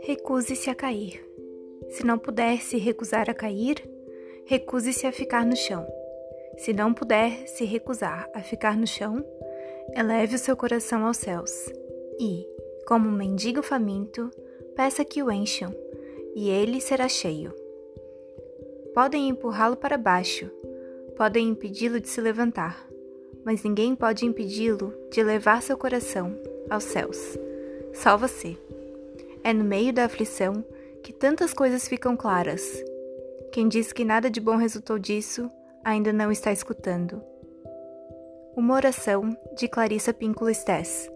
Recuse-se a cair. Se não puder se recusar a cair, recuse-se a ficar no chão. Se não puder se recusar a ficar no chão, eleve o seu coração aos céus e, como um mendigo faminto, peça que o encham, e ele será cheio. Podem empurrá-lo para baixo, podem impedi-lo de se levantar, mas ninguém pode impedi-lo de levar seu coração aos céus. Só você. É no meio da aflição que tantas coisas ficam claras. Quem diz que nada de bom resultou disso ainda não está escutando. Uma oração de Clarissa Pínculo Stess.